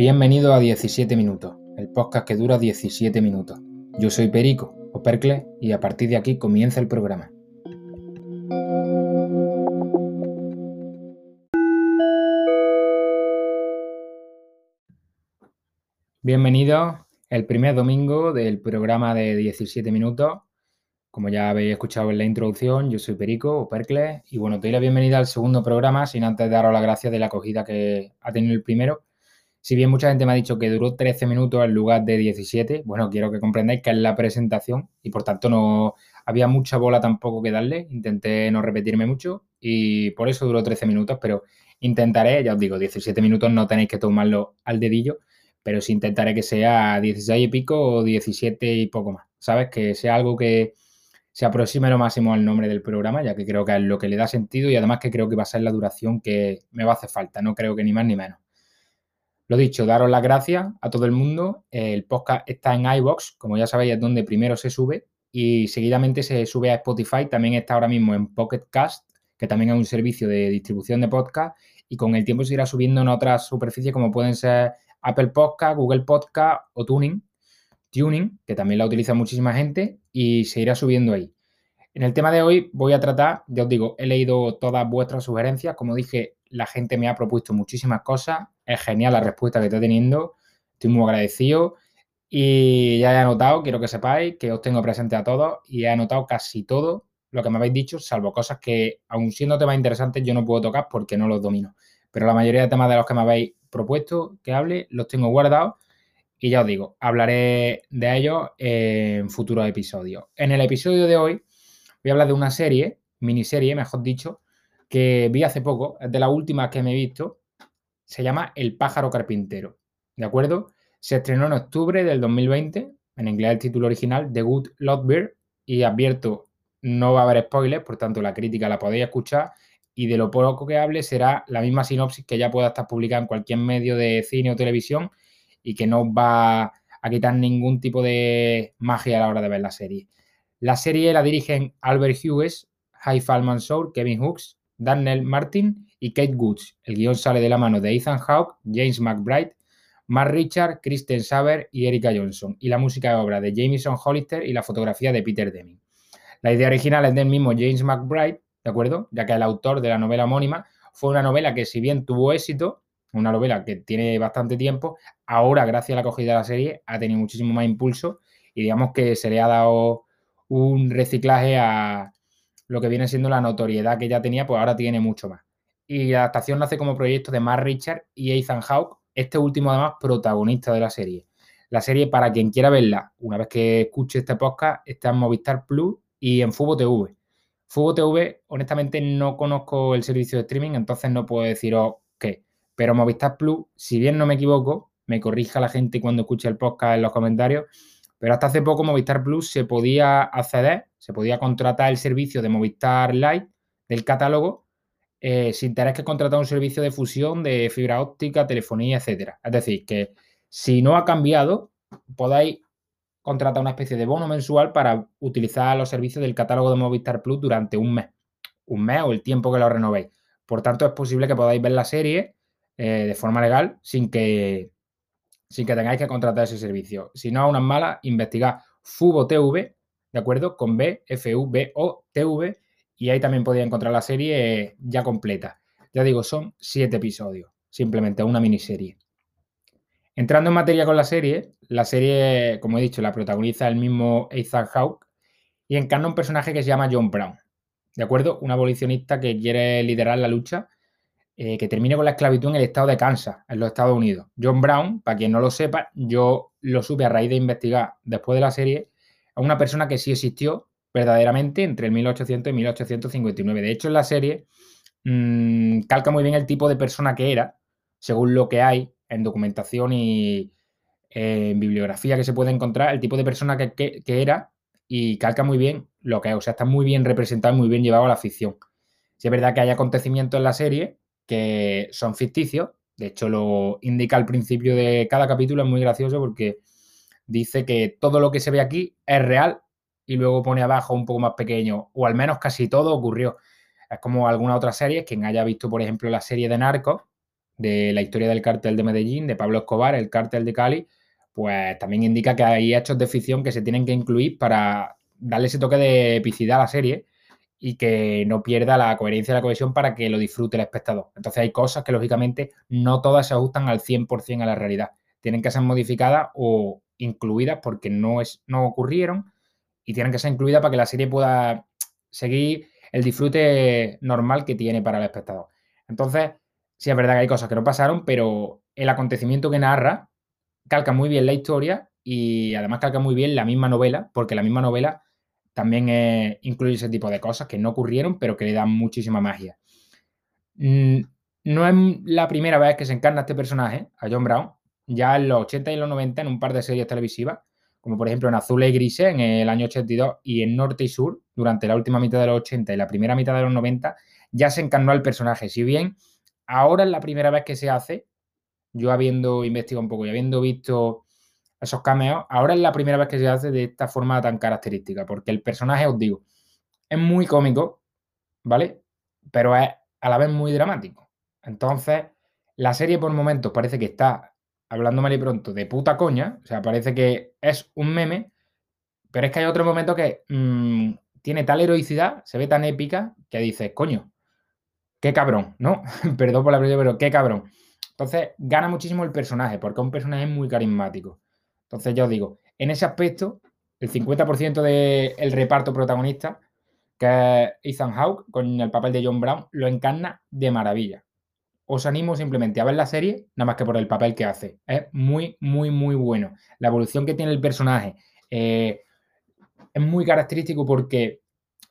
Bienvenido a 17 minutos, el podcast que dura 17 minutos. Yo soy Perico, o Percle, y a partir de aquí comienza el programa. Bienvenidos el primer domingo del programa de 17 minutos. Como ya habéis escuchado en la introducción, yo soy Perico o Percle y bueno, te doy la bienvenida al segundo programa sin antes daros las gracias de la acogida que ha tenido el primero. Si bien mucha gente me ha dicho que duró 13 minutos en lugar de 17, bueno, quiero que comprendáis que es la presentación y por tanto no había mucha bola tampoco que darle. Intenté no repetirme mucho y por eso duró 13 minutos, pero intentaré, ya os digo, 17 minutos no tenéis que tomarlo al dedillo pero sí intentaré que sea 16 y pico o 17 y poco más. ¿Sabes? Que sea algo que se aproxime lo máximo al nombre del programa, ya que creo que es lo que le da sentido y además que creo que va a ser la duración que me va a hacer falta. No creo que ni más ni menos. Lo dicho, daros las gracias a todo el mundo. El podcast está en iBox, como ya sabéis, es donde primero se sube y seguidamente se sube a Spotify. También está ahora mismo en Pocket Cast, que también es un servicio de distribución de podcast y con el tiempo se irá subiendo en otras superficies como pueden ser Apple Podcast, Google Podcast o Tuning, Tuning, que también la utiliza muchísima gente y se irá subiendo ahí. En el tema de hoy voy a tratar, ya os digo, he leído todas vuestras sugerencias, como dije, la gente me ha propuesto muchísimas cosas, es genial la respuesta que estoy teniendo, estoy muy agradecido y ya he anotado, quiero que sepáis que os tengo presente a todos y he anotado casi todo lo que me habéis dicho, salvo cosas que, aun siendo temas interesantes, yo no puedo tocar porque no los domino. Pero la mayoría de temas de los que me habéis propuesto que hable, los tengo guardados y ya os digo, hablaré de ellos en futuros episodios. En el episodio de hoy voy a hablar de una serie, miniserie, mejor dicho, que vi hace poco, es de las últimas que me he visto, se llama El pájaro carpintero, ¿de acuerdo? Se estrenó en octubre del 2020, en inglés el título original, The Good Bird, y advierto, no va a haber spoilers, por tanto la crítica la podéis escuchar y de lo poco que hable será la misma sinopsis que ya pueda estar publicada en cualquier medio de cine o televisión y que no va a quitar ningún tipo de magia a la hora de ver la serie. La serie la dirigen Albert Hughes, Haifal Mansour, Kevin Hooks, Daniel Martin y Kate Goods. El guion sale de la mano de Ethan Hawke, James McBride, Mark Richard, Kristen Saber y Erika Johnson. Y la música es obra de Jameson Hollister y la fotografía de Peter Deming. La idea original es del mismo James McBride ¿de acuerdo? Ya que el autor de la novela homónima fue una novela que si bien tuvo éxito, una novela que tiene bastante tiempo, ahora gracias a la acogida de la serie ha tenido muchísimo más impulso y digamos que se le ha dado un reciclaje a lo que viene siendo la notoriedad que ya tenía, pues ahora tiene mucho más. Y la adaptación nace como proyecto de Mark Richard y Ethan Hawke, este último además protagonista de la serie. La serie, para quien quiera verla, una vez que escuche este podcast, está en Movistar Plus y en Fubo TV. Fubo TV, honestamente, no conozco el servicio de streaming, entonces no puedo deciros qué. Pero Movistar Plus, si bien no me equivoco, me corrija la gente cuando escuche el podcast en los comentarios, pero hasta hace poco Movistar Plus se podía acceder, se podía contratar el servicio de Movistar Lite del catálogo eh, sin tener que contratar un servicio de fusión de fibra óptica, telefonía, etcétera. Es decir, que si no ha cambiado, podáis contrata una especie de bono mensual para utilizar los servicios del catálogo de Movistar Plus durante un mes. Un mes o el tiempo que lo renovéis. Por tanto, es posible que podáis ver la serie eh, de forma legal sin que, sin que tengáis que contratar ese servicio. Si no, a unas malas, investigad Fubo TV, ¿de acuerdo? Con B, F-U-B-O, T-V, y ahí también podéis encontrar la serie ya completa. Ya digo, son siete episodios, simplemente una miniserie. Entrando en materia con la serie, la serie, como he dicho, la protagoniza el mismo Ethan Hawke y encarna un personaje que se llama John Brown. ¿De acuerdo? Un abolicionista que quiere liderar la lucha eh, que termine con la esclavitud en el estado de Kansas, en los Estados Unidos. John Brown, para quien no lo sepa, yo lo supe a raíz de investigar después de la serie, a una persona que sí existió verdaderamente entre el 1800 y 1859. De hecho, en la serie mmm, calca muy bien el tipo de persona que era, según lo que hay en documentación y en bibliografía que se puede encontrar, el tipo de persona que, era y calca muy bien lo que es. O sea, está muy bien representado, muy bien llevado a la ficción. Si es verdad que hay acontecimientos en la serie que son ficticios, de hecho lo indica al principio de cada capítulo, es muy gracioso porque dice que todo lo que se ve aquí es real y luego pone abajo un poco más pequeño, o al menos casi todo ocurrió. Es como alguna otra serie, quien haya visto, por ejemplo, la serie de Narcos, de la historia del cártel de Medellín, de Pablo Escobar, el cártel de Cali, pues también indica que hay hechos de ficción que se tienen que incluir para darle ese toque de epicidad a la serie y que no pierda la coherencia y la cohesión para que lo disfrute el espectador. Entonces hay cosas que lógicamente no todas se ajustan al 100% a la realidad. Tienen que ser modificadas o incluidas porque no, es, no ocurrieron y tienen que ser incluidas para que la serie pueda seguir el disfrute normal que tiene para el espectador. Entonces, sí es verdad que hay cosas que no pasaron, pero el acontecimiento que narra calca muy bien la historia y además calca muy bien la misma novela, porque la misma novela también incluye ese tipo de cosas que no ocurrieron, pero que le dan muchísima magia. Mm, no es la primera vez que se encarna este personaje, a John Brown, ya en los 80 y los 90 en un par de series televisivas, como por ejemplo en Azul y Grises en el año 82 y en Norte y Sur durante la última mitad de los 80 y la primera mitad de los 90, ya se encarnó al personaje. Si bien ahora es la primera vez que se hace, yo habiendo investigado un poco y habiendo visto esos cameos, ahora es la primera vez que se hace de esta forma tan característica, porque el personaje, os digo, es muy cómico, ¿vale? Pero es a la vez muy dramático. Entonces, la serie por momentos parece que está, hablando mal y pronto, de puta coña, o sea, parece que es un meme, pero es que hay otro momento que mm, tiene tal heroicidad, se ve tan épica, que dices, coño, qué cabrón, ¿no? Perdón por la pregunta, pero qué cabrón. Entonces, gana muchísimo el personaje, porque es un personaje muy carismático. Entonces, ya os digo, en ese aspecto, el 50% del reparto protagonista, que es Ethan Hawke, con el papel de John Brown, lo encarna de maravilla. Os animo simplemente a ver la serie, nada más que por el papel que hace. Es muy, muy, muy bueno. La evolución que tiene el personaje eh, es muy característico porque,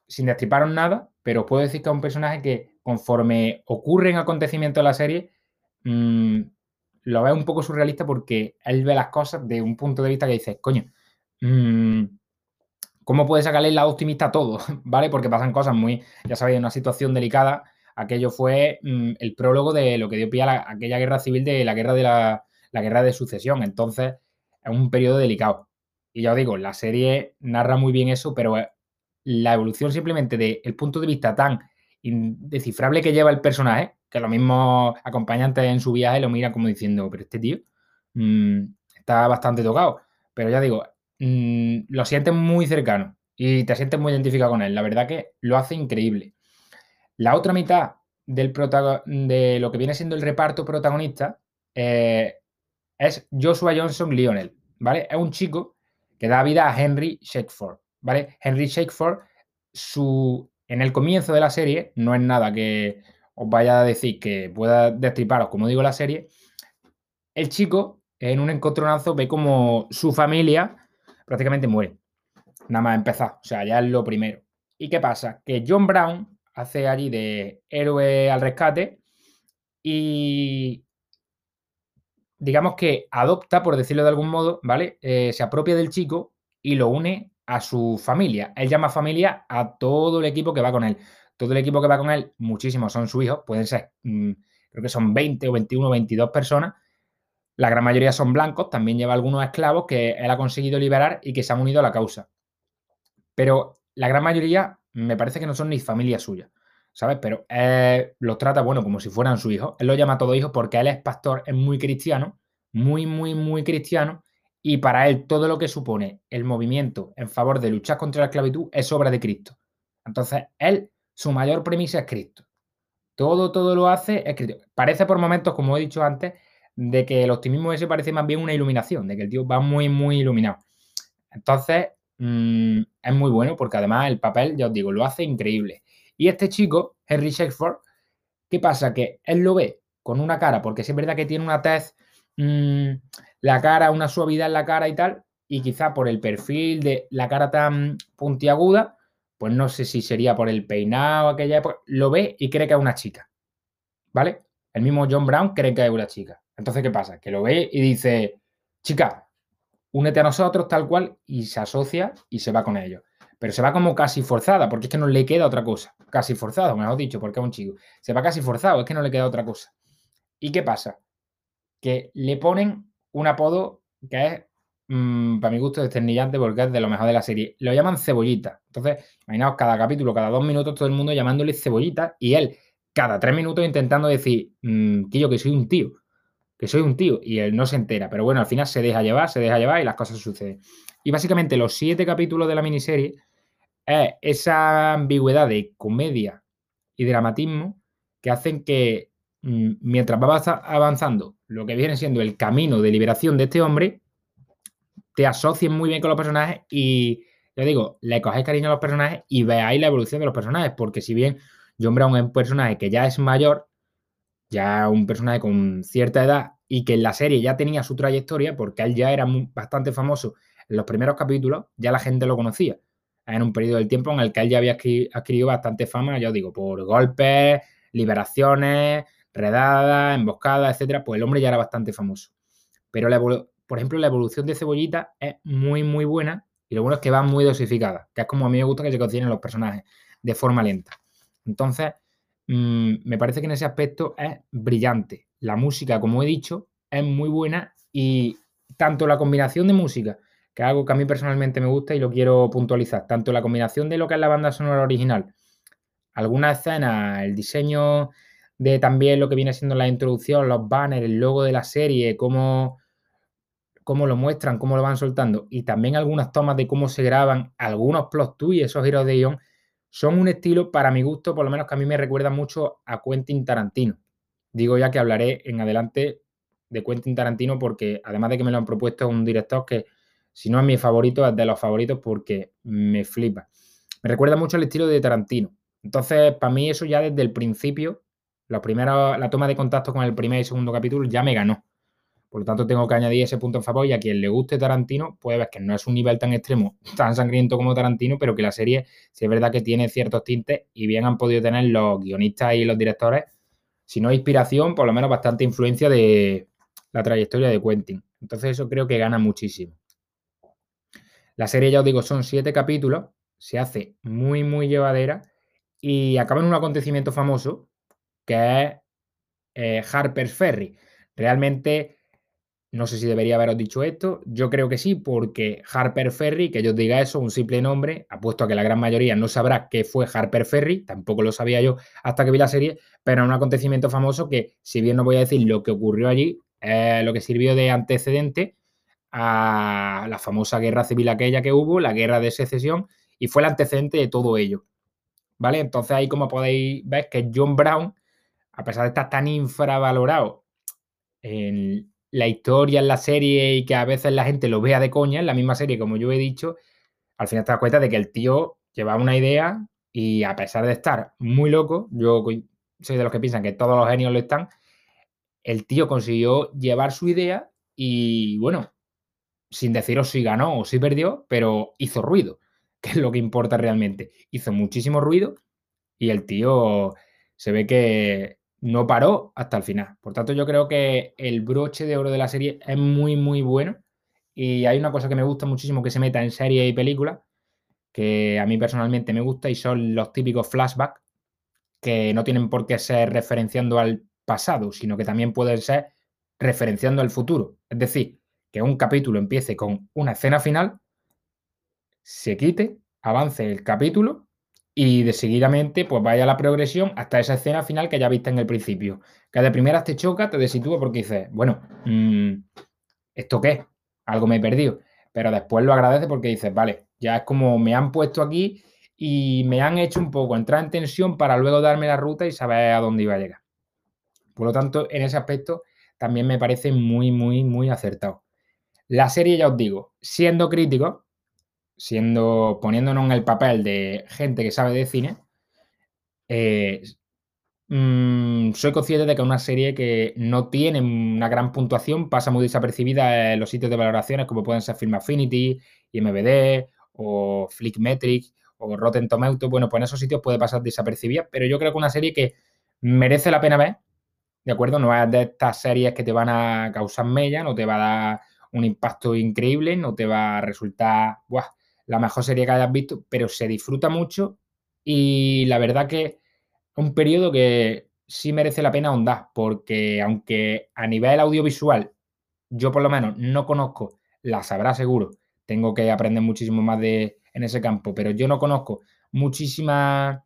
sin destriparos nada, pero puedo decir que es un personaje que, conforme ocurren acontecimientos de la serie, mmm, lo veo un poco surrealista porque él ve las cosas de un punto de vista que dice, coño, mmm, ¿cómo puede sacarle lado optimista a todo? ¿Vale? Porque pasan cosas muy, ya sabéis, una situación delicada. Aquello fue mmm, el prólogo de lo que dio pie a aquella guerra civil de la guerra de la, guerra de sucesión. Entonces, es un periodo delicado. Y ya os digo, la serie narra muy bien eso, pero la evolución simplemente del punto de vista tan indescifrable que lleva el personaje, que los mismos acompañantes en su viaje lo miran como diciendo, pero este tío mmm, está bastante tocado. Pero ya digo, mmm, lo sientes muy cercano y te sientes muy identificado con él. La verdad que lo hace increíble. La otra mitad de lo que viene siendo el reparto protagonista eh, es Joshua Johnson Lionel, ¿vale? Es un chico que da vida a Henry Shakeford, ¿vale? Henry Shakeford, su, en el comienzo de la serie, no es nada que os vaya a decir que pueda destriparos, como digo, la serie, el chico en un encontronazo ve como su familia prácticamente muere. Nada más empezar. O sea, ya es lo primero. ¿Y qué pasa? Que John Brown hace allí de héroe al rescate y digamos que adopta, por decirlo de algún modo, ¿vale? Eh, se apropia del chico y lo une a su familia. Él llama familia a todo el equipo que va con él todo el equipo que va con él, muchísimos son sus hijos, pueden ser, mm, creo que son 20 o 21 o 22 personas. La gran mayoría son blancos, también lleva algunos esclavos que él ha conseguido liberar y que se han unido a la causa. Pero la gran mayoría me parece que no son ni familia suya, ¿sabes? Pero él los trata, bueno, como si fueran su hijo. Él lo llama a todos hijos porque él es pastor, es muy cristiano, muy, muy, muy cristiano. Y para él todo lo que supone el movimiento en favor de luchar contra la esclavitud es obra de Cristo. Entonces, él su mayor premisa es Cristo. Todo, todo lo hace es Cristo. Parece por momentos, como he dicho antes, de que el optimismo ese parece más bien una iluminación, de que el tío va muy, muy iluminado. Entonces, mmm, es muy bueno porque además el papel, ya os digo, lo hace increíble. Y este chico, Henry Shakespeare, ¿qué pasa? Que él lo ve con una cara, porque es verdad que tiene una tez, mmm, la cara, una suavidad en la cara y tal, y quizá por el perfil de la cara tan puntiaguda, pues no sé si sería por el peinado aquella época, lo ve y cree que es una chica. ¿Vale? El mismo John Brown cree que es una chica. Entonces, ¿qué pasa? Que lo ve y dice, chica, únete a nosotros tal cual y se asocia y se va con ellos. Pero se va como casi forzada, porque es que no le queda otra cosa. Casi forzado, mejor dicho, porque es un chico. Se va casi forzado, es que no le queda otra cosa. ¿Y qué pasa? Que le ponen un apodo que es Mm, para mi gusto, desternillante porque es de lo mejor de la serie. Lo llaman cebollita. Entonces, imaginaos cada capítulo, cada dos minutos, todo el mundo llamándole cebollita y él, cada tres minutos intentando decir, mmm, que yo que soy un tío, que soy un tío, y él no se entera, pero bueno, al final se deja llevar, se deja llevar y las cosas suceden. Y básicamente los siete capítulos de la miniserie es esa ambigüedad de comedia y dramatismo que hacen que mm, mientras va avanzando lo que viene siendo el camino de liberación de este hombre, te asocien muy bien con los personajes y, ya digo, le coges cariño a los personajes y veáis la evolución de los personajes, porque si bien John Brown es un personaje que ya es mayor, ya un personaje con cierta edad y que en la serie ya tenía su trayectoria, porque él ya era bastante famoso en los primeros capítulos, ya la gente lo conocía. En un periodo del tiempo en el que él ya había adquirido bastante fama, ya os digo, por golpes, liberaciones, redadas, emboscadas, etcétera, pues el hombre ya era bastante famoso. Pero, por ejemplo, la evolución de Cebollita es muy, muy buena y lo bueno es que va muy dosificada, que es como a mí me gusta que se cocinen los personajes, de forma lenta. Entonces, mm, me parece que en ese aspecto es brillante. La música, como he dicho, es muy buena y tanto la combinación de música, que es algo que a mí personalmente me gusta y lo quiero puntualizar, tanto la combinación de lo que es la banda sonora original, algunas escenas, el diseño de también lo que viene siendo la introducción, los banners, el logo de la serie, cómo, cómo lo muestran, cómo lo van soltando, y también algunas tomas de cómo se graban, algunos plot twists, esos giros de guion, son un estilo, para mi gusto, por lo menos que a mí me recuerda mucho a Quentin Tarantino. Digo ya que hablaré en adelante de Quentin Tarantino porque además de que me lo han propuesto es un director que si no es mi favorito, es de los favoritos porque me flipa. Me recuerda mucho al estilo de Tarantino. Entonces, para mí eso ya desde el principio, la, primera, la toma de contacto con el primer y segundo capítulo ya me ganó. Por lo tanto, tengo que añadir ese punto en favor y a quien le guste Tarantino puede ver que no es un nivel tan extremo, tan sangriento como Tarantino, pero que la serie sí es verdad que tiene ciertos tintes y bien han podido tener los guionistas y los directores, si no inspiración, por lo menos bastante influencia de la trayectoria de Quentin. Entonces eso creo que gana muchísimo. La serie, ya os digo, son siete capítulos, se hace muy, muy llevadera y acaba en un acontecimiento famoso que es eh, Harper's Ferry. Realmente no sé si debería haberos dicho esto. Yo creo que sí, porque Harper Ferry, que yo diga eso, un simple nombre, apuesto a que la gran mayoría no sabrá qué fue Harper Ferry, tampoco lo sabía yo hasta que vi la serie, pero es un acontecimiento famoso que, si bien no voy a decir lo que ocurrió allí, lo que sirvió de antecedente a la famosa guerra civil aquella que hubo, la guerra de secesión, y fue el antecedente de todo ello. ¿Vale? Entonces ahí como podéis ver que John Brown, a pesar de estar tan infravalorado en la historia en la serie y que a veces la gente lo vea de coña, en la misma serie, como yo he dicho, al final te das cuenta de que el tío lleva una idea y a pesar de estar muy loco, yo soy de los que piensan que todos los genios lo están, el tío consiguió llevar su idea y bueno, sin deciros si ganó o si perdió, pero hizo ruido, que es lo que importa realmente. Hizo muchísimo ruido y el tío se ve que no paró hasta el final. Por tanto, yo creo que el broche de oro de la serie es muy, muy bueno. Y hay una cosa que me gusta muchísimo que se meta en serie y película, que a mí personalmente me gusta y son los típicos flashbacks, que no tienen por qué ser referenciando al pasado, sino que también pueden ser referenciando al futuro. Es decir, que un capítulo empiece con una escena final, se quite, avance el capítulo y de seguidamente pues vaya la progresión hasta esa escena final que ya viste en el principio. Que de primeras te choca, te desitúa porque dices, bueno, mm, ¿esto qué? Algo me he perdido. Pero después lo agradece porque dices, vale, ya es como me han puesto aquí y me han hecho un poco entrar en tensión para luego darme la ruta y saber a dónde iba a llegar. Por lo tanto, en ese aspecto también me parece muy, muy, muy acertado. La serie, ya os digo, siendo crítico, siendo, poniéndonos en el papel de gente que sabe de cine, eh, mm, soy consciente de que una serie que no tiene una gran puntuación, pasa muy desapercibida en los sitios de valoraciones como pueden ser Film Affinity, IMBD o Flickmetric o Rotten Tomatoes. Bueno, pues en esos sitios puede pasar desapercibida, pero yo creo que una serie que merece la pena ver, ¿de acuerdo? No es de estas series que te van a causar mella, no te va a dar un impacto increíble, no te va a resultar, la mejor serie que hayas visto, pero se disfruta mucho y la verdad que es un periodo que sí merece la pena ahondar, porque aunque a nivel audiovisual yo por lo menos no conozco, la sabrá seguro, tengo que aprender muchísimo más de, en ese campo, pero yo no conozco muchísimas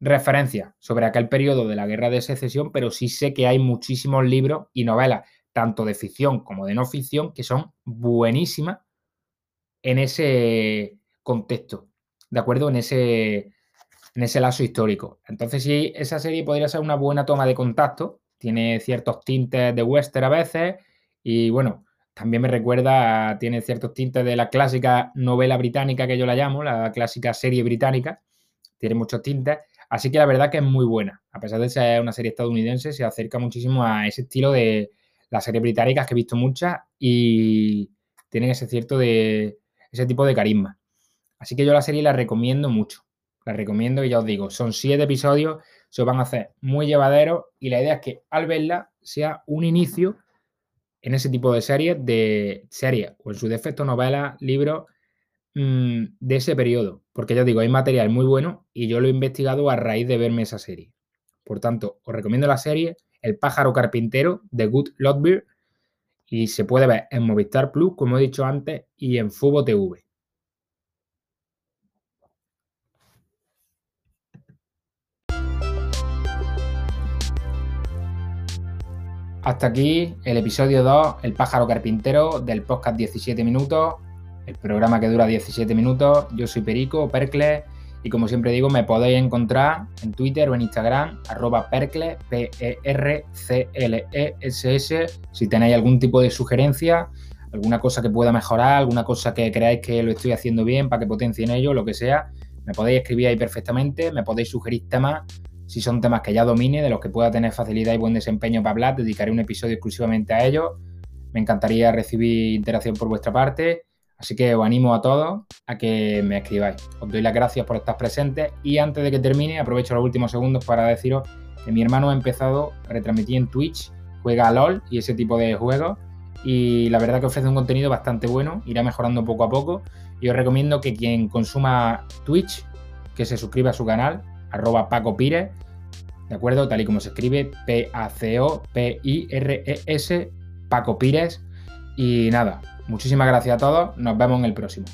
referencias sobre aquel periodo de la guerra de secesión, pero sí sé que hay muchísimos libros y novelas, tanto de ficción como de no ficción, que son buenísimas en ese contexto, ¿de acuerdo? En ese, en ese lazo histórico. Entonces, sí, esa serie podría ser una buena toma de contacto, tiene ciertos tintes de western a veces y bueno, también me recuerda, tiene ciertos tintes de la clásica novela británica que yo la llamo, la clásica serie británica, tiene muchos tintes, así que la verdad que es muy buena, a pesar de ser una serie estadounidense, se acerca muchísimo a ese estilo de las series británicas que he visto muchas y tienen ese cierto de ese tipo de carisma. Así que yo la serie la recomiendo mucho. La recomiendo y ya os digo, son siete episodios, se van a hacer muy llevaderos y la idea es que al verla sea un inicio en ese tipo de series, de series o en su defecto novelas, libros mm, de ese periodo. Porque ya os digo, hay material muy bueno y yo lo he investigado a raíz de verme esa serie. Por tanto, os recomiendo la serie El pájaro carpintero de Good Lotbeer y se puede ver en Movistar Plus, como he dicho antes, y en Fubo TV. Hasta aquí el episodio 2, El pájaro carpintero, del podcast 17 minutos, el programa que dura 17 minutos. Yo soy Perico, Percle, y como siempre digo, me podéis encontrar en Twitter o en Instagram, arroba Percle, P-E-R-C-L-E-S-S, si tenéis algún tipo de sugerencia, alguna cosa que pueda mejorar, alguna cosa que creáis que lo estoy haciendo bien para que potencien ello, lo que sea, me podéis escribir ahí perfectamente, me podéis sugerir temas si son temas que ya domine, de los que pueda tener facilidad y buen desempeño para hablar, dedicaré un episodio exclusivamente a ellos. Me encantaría recibir interacción por vuestra parte. Así que os animo a todos a que me escribáis. Os doy las gracias por estar presentes y antes de que termine aprovecho los últimos segundos para deciros que mi hermano ha empezado a retransmitir en Twitch, juega a LOL y ese tipo de juegos y la verdad que ofrece un contenido bastante bueno, irá mejorando poco a poco y os recomiendo que quien consuma Twitch, que se suscriba a su canal, arroba Paco Pires, ¿de acuerdo? Tal y como se escribe, P-A-C-O-P-I-R-E-S, Paco Pires. Y nada, muchísimas gracias a todos, nos vemos en el próximo.